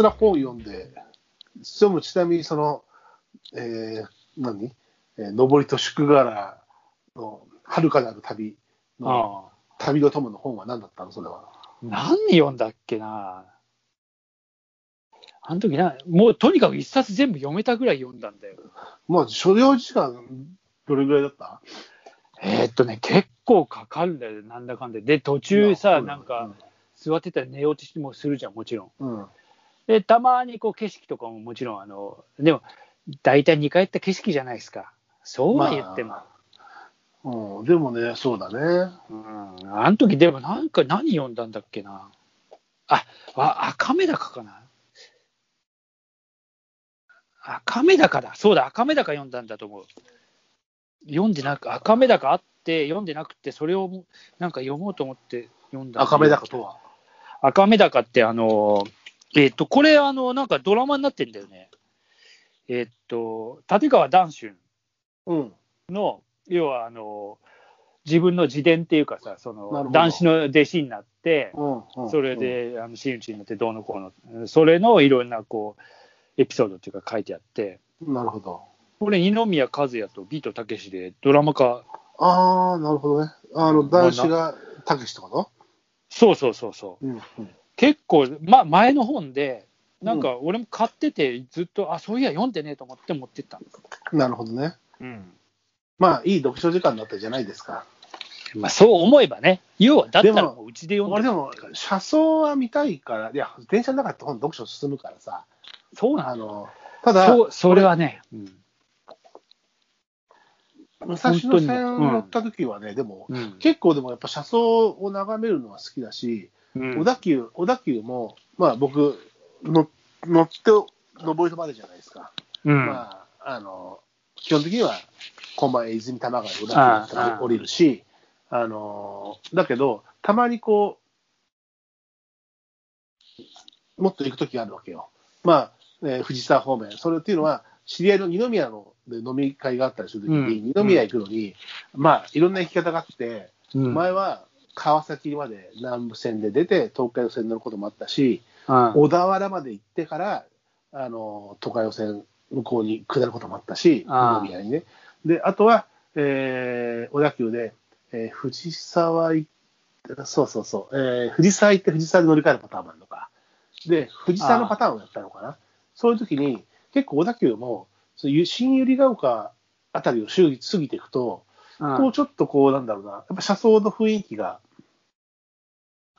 すら本読んで、それもちなみにその、えー、何、えー、登りと宿柄の遥かなる旅のあ旅の友の本は何だったの？それは。何読んだっけな？あの時な、もうとにかく一冊全部読めたぐらい読んだんだよ。まあ、所要時間、どれぐらいだった？えーっとね、結構かかるんだよ、なんだかんで。で、途中さ、うんなんか、座ってたら寝落ちもするじゃん、もちろん。うん。で、たまにこう景色とかももちろん、あの、でも、大体2回行った景色じゃないですか。そうは言っても。うん、でもね、そうだね。うん、あの時でもなんか何読んだんだっけな。あ、あ赤目高かな。赤目高だ。そうだ、赤目高読んだんだと思う。読んでなく、赤目高あって、読んでなくて、それをなんか読もうと思って読んだ。赤目高とは？赤目高って、あの、えっ、と、これ、あの、なんかドラマになってんだよね。えっ、と、立川談春うん。の、要は、あの、自分の自伝っていうかさ、その、男子の弟子になって、うん。うんそれ、で、あの、真打ちになってどうのこうの、それのいろんな、こう、エピソードっていうか書いてあって、うんなるほど。これ、二宮和也とビートたけしでドラマ化、ああ、なるほどね。あの、男子が、たけしってこと？そうそうそうそう。うん。結構、ま、前の本で、なんか俺も買ってて、ずっと、あ、そういや、読んでねえと思って持ってったの。なるほどね。うん。まあ、いい読書時間だったじゃないですか。まあ、そう思えばね、要は、だったらううちで読んで俺でも、車窓は見たいから、いや、電車の中って本読書進むからさ、そうなんだ。あの、ただ、そう、それはね、うん。武蔵野線乗った時はね、でも、うん。結構でもやっぱ車窓を眺めるのは好きだし、うん小田急、小田急も、まあ僕、の乗って登り止まるじゃないですか。うん。まあ、あの、基本的には、狛江、泉、玉川で小田急あだあったら降りるし、あの、だけど、たまにこう、もっと行く時があるわけよ。まあ、えー藤沢方面。それっていうのは、知り合いの二宮ので飲み会があったりするときに、うん二宮行くのに、まあ、いろんな行き方があって、うん、前は川崎まで南武線で出て、東海道線に乗ることもあったし、うん小田原まで行ってから、あの東海道線向こうに下ることもあったし、ああ二宮にね。で、あとは、えー小田急で、えー藤沢行って、そうそうそう、えー藤沢行って藤沢で乗り換えるパターンもあるのか。で、藤沢のパターンをやったのかな。そういう時に、結構小田急も、そういう新百合ヶ丘あたりを過ぎ過ぎていくと、うんこうちょっとこう、なんだろうな、やっぱ車窓の雰囲気が、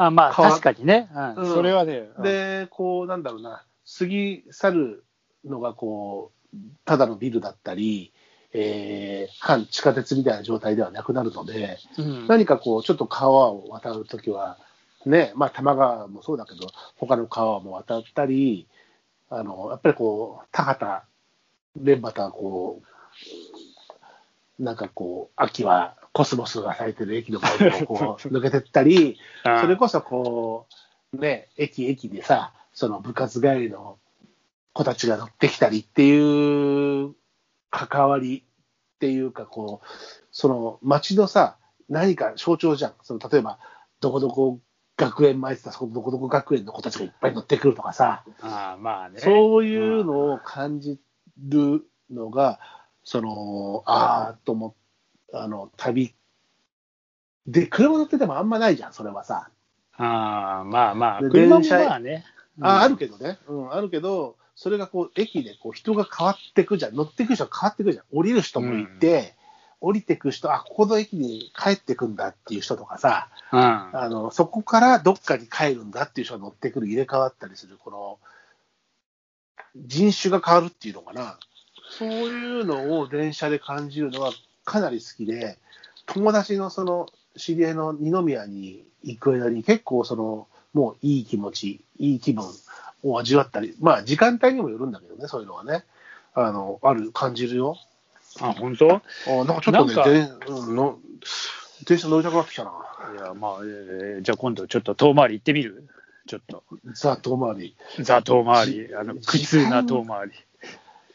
あまあ、確かにね。うんうんそれはね。うん、で、こう、なんだろうな、過ぎ去るのが、こう、ただのビルだったり、えー、半地下鉄みたいな状態ではなくなるので、うん、何かこう、ちょっと川を渡るときは、ね、まあ、多摩川もそうだけど、他の川も渡ったり、あの、やっぱりこう、田畑、連畑がこう、なんかこう、秋はコスモスが咲いてる駅の前をこ う、抜けてったり、うんそれこそこう、ね、駅駅でさ、その部活帰りの子たちが乗ってきたりっていう関わりっていうか、こう、その街のさ、何か象徴じゃん。その例えば、どこどこ学園前ってたら、そこどこどこ学園の子たちがいっぱい乗ってくるとかさ、あまあね。そういうのを感じるのが、その、ああ、と思っあの、旅。で、車乗っててもあんまないじゃん、それはさ。ああまあまあ、で車もまあね。ああるけけどね、うん、あるけど、それがこう、駅でこう人が変わってくじゃん。乗ってく人が変わってくじゃん。降りる人もいて、降りてく人、あ、ここの駅に帰ってくんだっていう人とかさ、うん。あの、そこからどっかに帰るんだっていう人が乗ってくる、入れ替わったりする、この、人種が変わるっていうのかな。そういうのを電車で感じるのはかなり好きで、友達のその、知り合いの二宮に行く間に結構その、もういい気持ち、いい気分を味わったり、まあ時間帯にもよるんだけどね、そういうのはね。あの、ある、感じるよ。あ、本当？あなんかちょっとね、なんかでうんの電車乗りたくなってきたな。いや、まあ、えーじゃあ今度ちょっと遠回り行ってみる？ちょっと。ザ・遠回り。ザ遠回り。あの、苦痛な遠回り。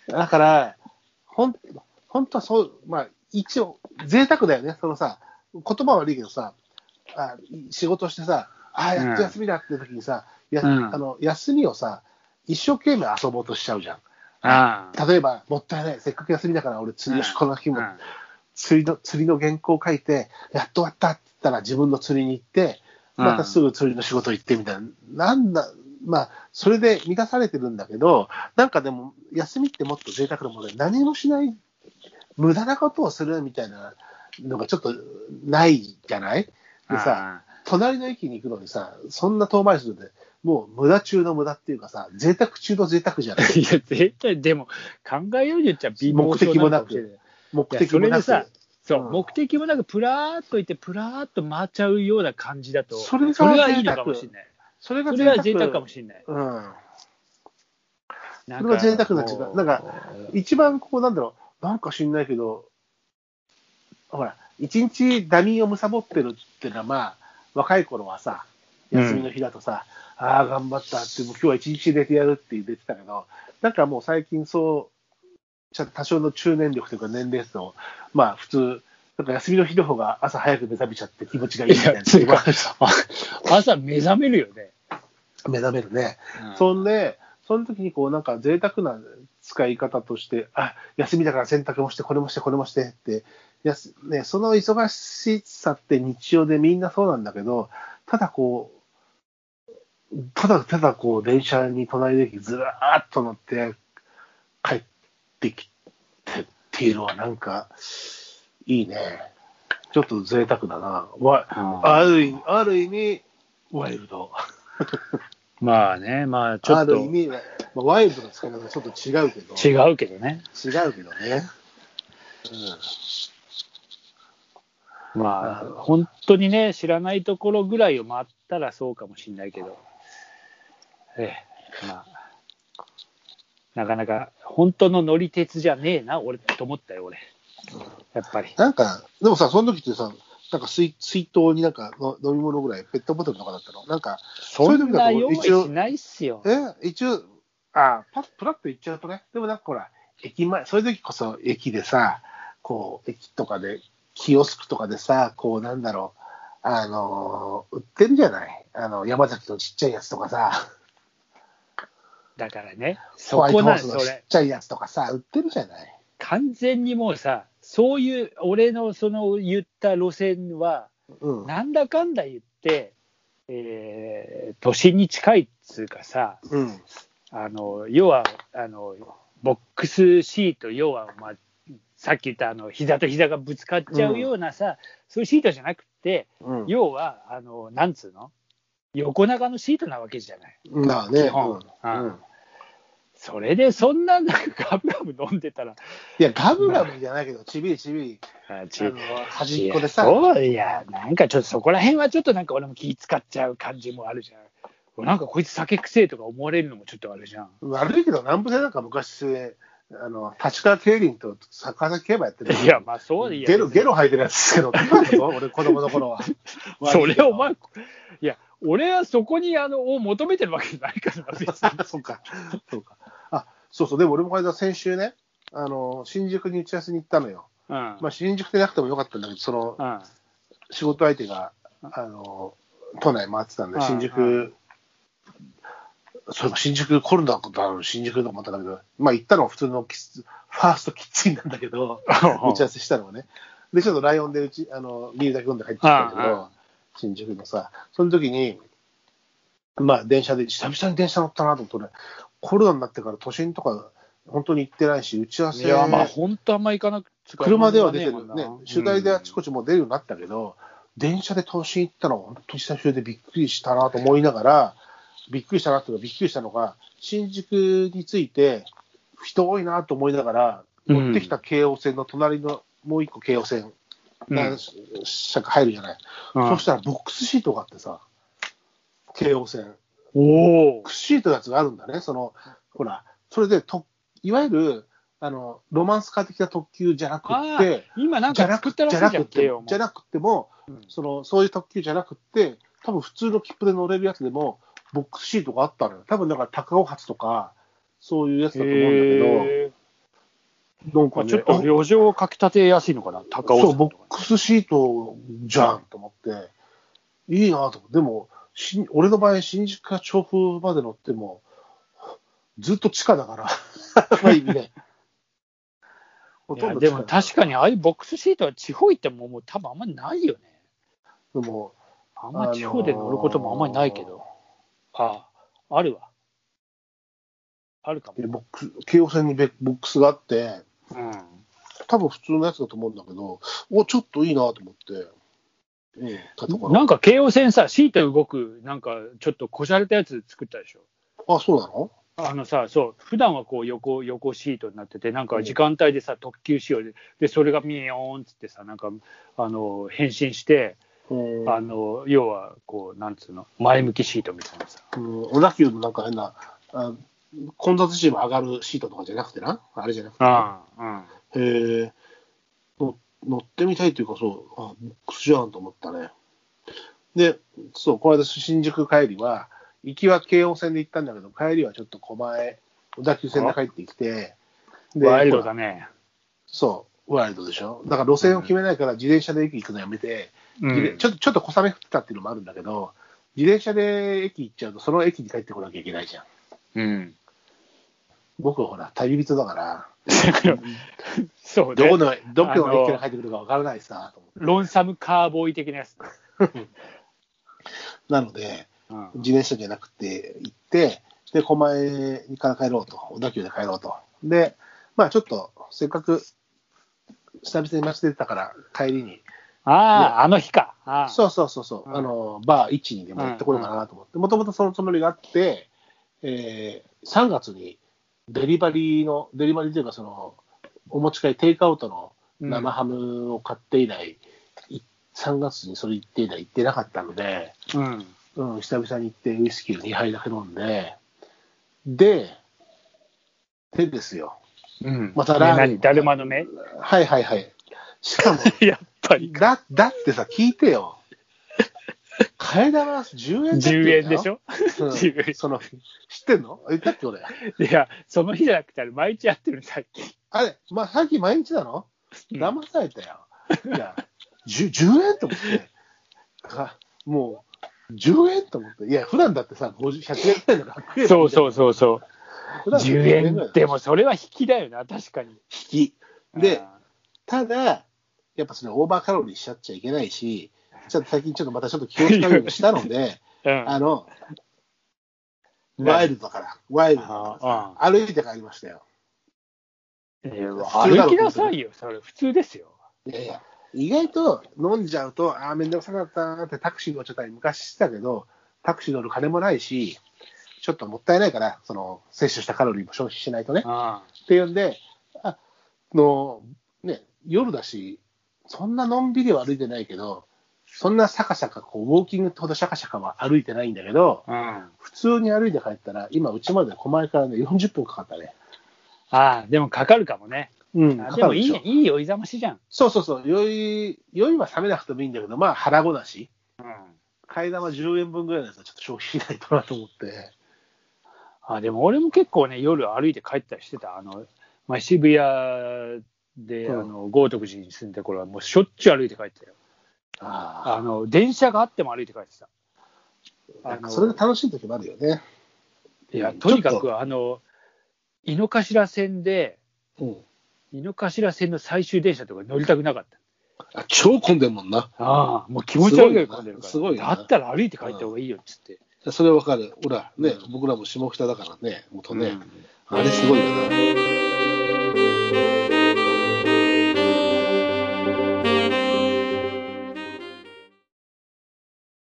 だから、ほん、本当はそう、まあ、一応、贅沢だよね。そのさ、言葉悪いけどさ、あ仕事してさ、ああ、やっと休みだって時にさ、やうんあの休みをさ、一生懸命遊ぼうとしちゃうじゃん。例えば、もったいない。せっかく休みだから俺釣りこの日もうん釣りの、釣りの原稿を書いて、やっと終わったって言ったら自分の釣りに行って、またすぐ釣りの仕事行ってみたいな。なんだ、まあ、それで満たされてるんだけど、なんかでも、休みってもっと贅沢なもので、何もしない、無駄なことをするみたいなのがちょっとないじゃない？でさ、隣の駅に行くのにさ、そんな遠回りするんで、もう無駄中の無駄っていうかさ、贅沢中の贅沢じゃない？いや、絶対、でも、考えようによっちゃ貧乏症なのかもない。目的もなく。そう、うん目的もなく、プラーっといて、プラーっと回っちゃうような感じだと、それがそれはいいのかもしれない。それが贅沢かもしれない。うん。なそれが贅沢な時間もうなんか一番こうなんだろう、なんか知んないけど、ほら、一日ダミーをむさぼってるっていうのは、まあ、若い頃はさ、休みの日だとさ、ああ、頑張ったって、もう今日は一日寝てやるって言ってたけど、なんかもう最近そう、ちゃ多少の中年力というか年齢層、まあ普通、なんか休みの日の方が朝早く目覚めちゃって気持ちがいいみたいな。い 朝目覚めるよね。目覚めるね。うんそんで、その時にこうなんか贅沢な使い方として、あ、休みだから洗濯もして、これもして、これもしてって、やすね、その忙しさって日常でみんなそうなんだけど、ただこう、ただただこう電車に隣の駅ずらーっと乗って帰ってきてっていうのはなんか、いいね。ちょっと贅沢だな。わうんある意味、ある意味、ワイルド。まあね、まあちょっとある意味、まあ、ワイルドな使い方はちょっと違うけど。違うけどね。違うけどね。まあ、本当にね、知らないところぐらいを回ったらそうかもしれないけど、ええ、まあ、なかなか、本当の乗り鉄じゃねえな、俺、と思ったよ、俺。やっぱり。なんか、でもさ、その時ってさ、なんか水水筒になんかの飲み物ぐらい、ペットボトルとかだったの？なんか、そんな用意そういう時だと一応しないっすよ。え、一応、あパッ、プラッと行っちゃうとね、でもなんかほら、駅前、そういう時こそ駅でさ、こう、駅とかで、キオスクとかでさ、こう、なんだろう、あのー売ってるじゃないあの、山崎のちっちゃいやつとかさ、だからね、そこなんそハウスのちっれ。ちゃいやつとかさ、売ってるじゃない完全にもうさ、そういう、俺のその言った路線は、うん。なんだかんだ言って、えー都心に近いっつうかさ、うん。あの要はあのボックスシート、要は、まあ、さっき言ったあの膝と膝がぶつかっちゃうようなさ、そういうシートじゃなくて、うん。要はあの、なんつうの、横長のシートなわけじゃない。まあね。基本。うん。うん。それでそんななんかガブガブ飲んでたら、いや、ガブガブじゃないけど、ちびりちび。り、ああの端っこでさ。そういや、なんかちょっとそこら辺はちょっとなんか俺も気使っちゃう感じもあるじゃん。なんかこいつ酒くせえとか思われるのもちょっとあるじゃん。悪いけど、南部でなんか昔、あの、立川競輪と坂崎競馬やってるいや、まあそういやゲロ、ゲロ吐いてるやつですけど、俺、子供の頃は。それお前、いや、俺はそこにあのを求めてるわけじゃないからな、別に そうか、そうか。あ、そうそう、でも俺もこれだ、先週ね、あの、新宿に打ち合わせに行ったのよ。うん。まあ、新宿でなくてもよかったんだけど、その、うん。仕事相手が、あの、都内回ってたんで、うん新う宿、そういえば新宿来るんだことある新宿と思ったんだけど、まあ行ったのは普通のキッズファーストキッチンなんだけど、打ち合わせしたのはね。で、ちょっとライオンでうち、あの、ビールだけ飲んで帰ってきたんだけど、新宿のさ、その時に、まあ電車で、久々に電車乗ったなと思って、俺コロナになってから都心とか、本当に行ってないし、打ち合わせ、いや、まあ本当あんま行かなくて、車では出てるね、取材であちここちも出るようになったけど、電車で都心行ったのは本当に久しぶりでびっくりしたなと思いながら、びっくりしたなというか、びっくりしたのが、新宿について、人多いなと思いながら、うん。乗ってきた京王線の隣のもう一個京王線、うん。何車か入るじゃない、そしたらボックスシートがあってさ、京王線。おおボックスシートのやつがあるんだね、その、ほら、それでと、いわゆる、あの、ロマンスカー的な特急じゃなくて、今なんかじゃなく作ったらしいじゃん、じゃなくて慶応も。も、じゃなくても、うん。その、そういう特急じゃなくて、多分普通の切符で乗れるやつでも、ボックスシートがあったのよ。多分だから高尾発とか、そういうやつだと思うんだけへど、なんかね、ーちょっと旅情をかきたてやすいのかな、高尾そう、山とかボックスシートじゃんと思って、いいなと思って、でも、し俺の場合、新宿から調布まで乗っても、ずっと地下だから、まあ意味で。ほいやでも確かに。にああいうボックスシートは地方行ってももう多分あんまりないよね。でも、あんま地方で乗ることもあんまりないけど。ああ、あるわ。あるかも。でボックス、京王線にベボックスがあって、うん。多分普通のやつだと思うんだけど、お、ちょっといいなと思って、うん、なんか京王線さ、シート動く、なんかちょっとこじゃれたやつ作ったでしょ。あ、そうなの？あのさ、そう、普段はこう横、横シートになってて、なんか時間帯でさ、特急仕様で、で、それがミヨーンっつってさ、なんか、あの、変身して、うんあの、要は、こう、なんつうの、前向きシートみたいなさ。うん、小田急のなんか変な、あ混雑時も上がるシートとかじゃなくてな、あれじゃなくて、ああ、へえの乗ってみたいというか、そう、あ、ボックスじゃんと思ったね。で、そう、この間新宿帰りは、行きは京王線で行ったんだけど、帰りはちょっと狛江、小田急線で帰ってきて、うん。ワイルドだね。そう、ワイルドでしょ。だから路線を決めないから自転車で駅行くのやめて、うん。自転ちょっとちょっと小雨降ってたっていうのもあるんだけど、自転車で駅行っちゃうと、その駅に帰ってこなきゃいけないじゃん。うん。僕はほら、旅人だから、そうね。どこの、どこあのの駅から帰ってくるかわからないさ。ロンサムカーボーイ的なやつ。なので、うん。自転車じゃなくて行って、で、狛江から帰ろうと、小田急で帰ろうと。で、まあちょっと、せっかく、久々に街出てたから、帰りに、ああ、あの日か。ああそうそうそうそう、うんあの、バー1にでも行ってこようかなと思って、もともとそのつもりがあって、えー3月にデリバリーの、デリバリーというか、その、お持ち帰り、テイクアウトの生ハムを買って以来、い3月にそれ行って以来行ってなかったので、うん。うん、久々に行ってウイスキーを2杯だけ飲んで、で、でですよ。うん。またラーメン何？だるまの目？はいはいはい。しかも、やっぱり。だ、だってさ、聞いてよ。替え玉10円だって言うん10だよ円でしょ？うん10円その、知ってんの？言ったっけ俺。いや、その日じゃなくて、あれ毎日やってるさっき。あれ、まあ、さっき毎日なの？うん騙されたよ。いや、10, 10円と思って。かもう、10円と思って。いや、普段だってさ、50 100円くらいの楽円そうそうそうそう。普段10円でもそれは引きだよな、確かに。引き。で、ただ、やっぱそれオーバーカロリーしちゃっちゃいけないし、ちょっと最近ちょっとまたちょっと気を使うようにしたので、うん、あの、ねワイルドだから、ワイルドだからあ歩いて帰りましたよ。いや普通だろ歩きなさいよ、それ普通ですよ。いやいや、意外と飲んじゃうと、ああ、めんどくさかったなってタクシー乗っちゃったり昔してたけど、タクシー乗る金もないし、ちょっともったいないから、その、摂取したカロリーも消費しないとね。あっていうんで、あの、ね、夜だし、そんなのんびりは歩いてないけど、そんなシャカシャカ、こう、ウォーキングってほどシャカシャカは歩いてないんだけど、あ普通に歩いて帰ったら、今、うちまで狛江からね、40分かかったね。ああ、でもかかるかもね。うんあでもいいね、いい追いざましじゃん。そうそうそう、酔い、酔いは冷めなくてもいいんだけど、まあ、腹ごなし。うん、替え玉10円分ぐらいのやつはちょっと消費しないとなと思って。あでも俺も結構ね、夜歩いて帰ったりしてた。あのまあ、渋谷で、うんあの豪徳寺に住んでた頃は、もうしょっちゅう歩いて帰ったよ。ああの電車があっても歩いて帰ってた。あ、なんかそれで楽しい時もあるよね。いや、うんとにかく、あの、井の頭線で、うん。井の頭線の最終電車とか乗りたくなかった。あ、超混んでんもんな。ああ、もう気持ち悪いぐらい混んでるから。すごいなだったら歩いて帰った方がいいよっつって。それはわかる。ほら、ね、うん僕らも下北だからね、元ね。うんあれすごいよな。